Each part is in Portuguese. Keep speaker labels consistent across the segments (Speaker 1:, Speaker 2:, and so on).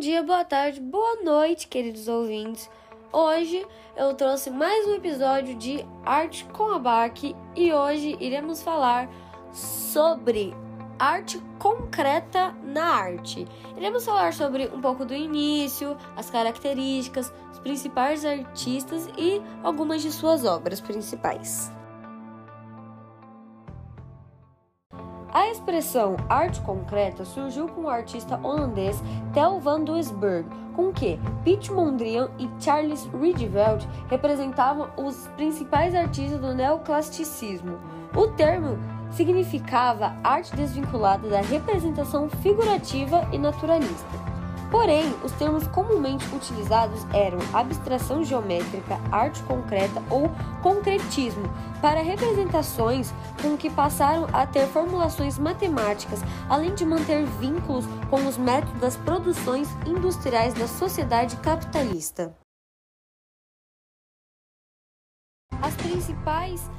Speaker 1: dia, boa tarde, boa noite, queridos ouvintes. Hoje eu trouxe mais um episódio de Arte com a Baque e hoje iremos falar sobre arte concreta na arte. Iremos falar sobre um pouco do início, as características, os principais artistas e algumas de suas obras principais. A expressão arte concreta surgiu com o artista holandês Theo van Doesburg, com que Piet Mondrian e Charles Rietveld representavam os principais artistas do neoclassicismo. O termo significava arte desvinculada da representação figurativa e naturalista. Porém, os termos comumente utilizados eram abstração geométrica, arte concreta ou concretismo, para representações com que passaram a ter formulações matemáticas, além de manter vínculos com os métodos das produções industriais da sociedade capitalista. As principais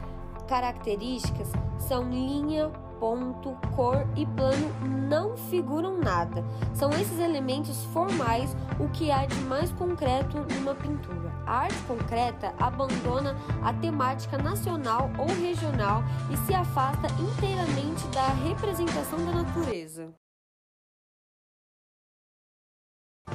Speaker 1: características são linha, ponto, cor e plano não figuram nada. São esses elementos formais o que há de mais concreto numa pintura. A arte concreta abandona a temática nacional ou regional e se afasta inteiramente da representação da natureza.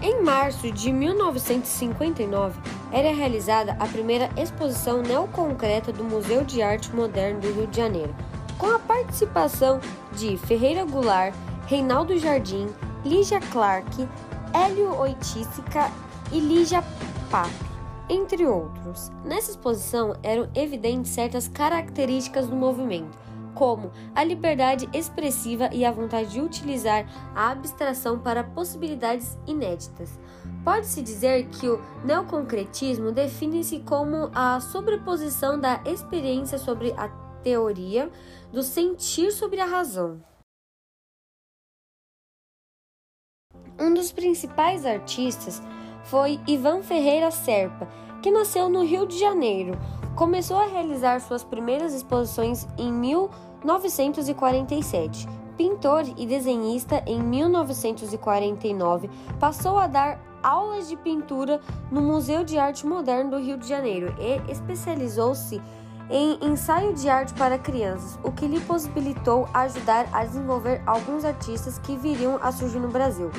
Speaker 1: Em março de 1959, era realizada a primeira exposição neoconcreta do Museu de Arte Moderna do Rio de Janeiro, com a participação de Ferreira Goulart, Reinaldo Jardim, Lígia Clark, Hélio Oitícica e Lígia Pape, entre outros. Nessa exposição eram evidentes certas características do movimento, como a liberdade expressiva e a vontade de utilizar a abstração para possibilidades inéditas. Pode-se dizer que o neoconcretismo define-se como a sobreposição da experiência sobre a teoria do sentir sobre a razão. Um dos principais artistas foi Ivan Ferreira Serpa, que nasceu no Rio de Janeiro. Começou a realizar suas primeiras exposições em 1947. Pintor e desenhista em 1949, passou a dar aulas de pintura no Museu de Arte Moderna do Rio de Janeiro e especializou-se em ensaio de arte para crianças, o que lhe possibilitou ajudar a desenvolver alguns artistas que viriam a surgir no Brasil.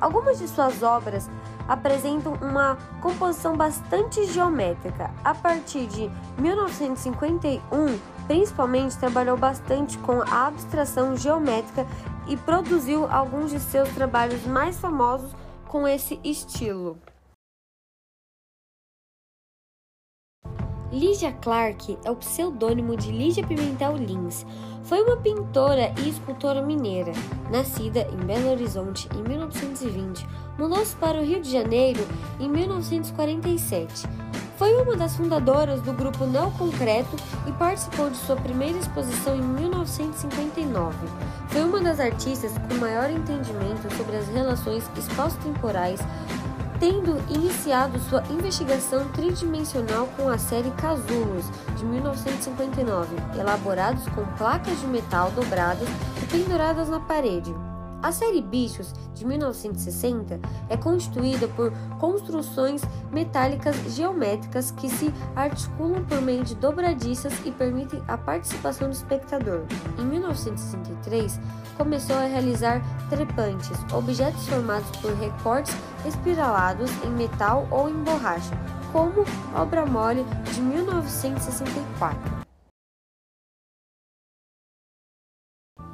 Speaker 1: Algumas de suas obras apresentam uma composição bastante geométrica. A partir de 1951, principalmente trabalhou bastante com a abstração geométrica e produziu alguns de seus trabalhos mais famosos com esse estilo. Lígia Clark é o pseudônimo de Lígia Pimentel Lins. Foi uma pintora e escultora mineira, nascida em Belo Horizonte em 1920. Mudou-se para o Rio de Janeiro em 1947. Foi uma das fundadoras do grupo Neoconcreto e participou de sua primeira exposição em 1959. Foi uma das artistas com maior entendimento sobre as relações espaço-temporais tendo iniciado sua investigação tridimensional com a série Casulos, de 1959, elaborados com placas de metal dobradas e penduradas na parede. A série Bichos, de 1960, é constituída por construções metálicas geométricas que se articulam por meio de dobradiças e permitem a participação do espectador. Em 1963, começou a realizar trepantes, objetos formados por recortes espiralados em metal ou em borracha, como Obra Mole de 1964.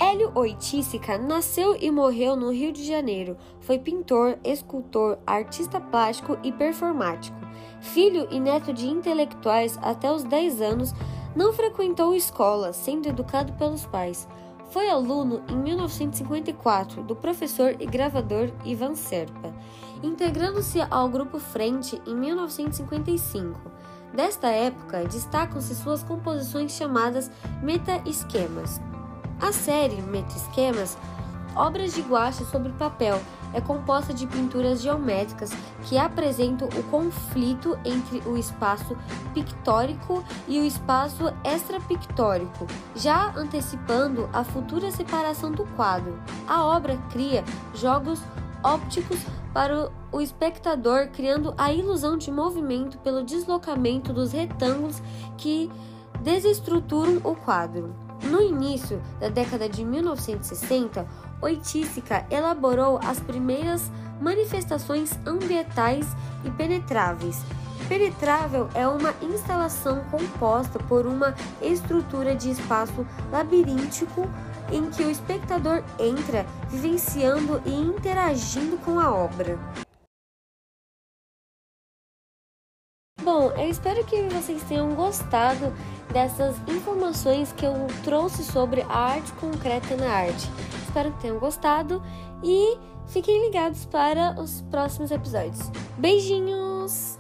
Speaker 1: Hélio Oitícica nasceu e morreu no Rio de Janeiro. Foi pintor, escultor, artista plástico e performático. Filho e neto de intelectuais até os 10 anos, não frequentou escola, sendo educado pelos pais. Foi aluno em 1954 do professor e gravador Ivan Serpa, integrando-se ao grupo Frente em 1955. Desta época, destacam-se suas composições chamadas meta-esquemas. A série Meta-esquemas, obras de guache sobre papel, é composta de pinturas geométricas que apresentam o conflito entre o espaço pictórico e o espaço extrapictórico, já antecipando a futura separação do quadro. A obra cria jogos ópticos para o espectador, criando a ilusão de movimento pelo deslocamento dos retângulos que desestruturam o quadro. No início da década de 1960, Oitística elaborou as primeiras manifestações ambientais e penetráveis. Penetrável é uma instalação composta por uma estrutura de espaço labiríntico em que o espectador entra vivenciando e interagindo com a obra. Eu espero que vocês tenham gostado dessas informações que eu trouxe sobre a arte concreta na arte. Espero que tenham gostado e fiquem ligados para os próximos episódios. Beijinhos!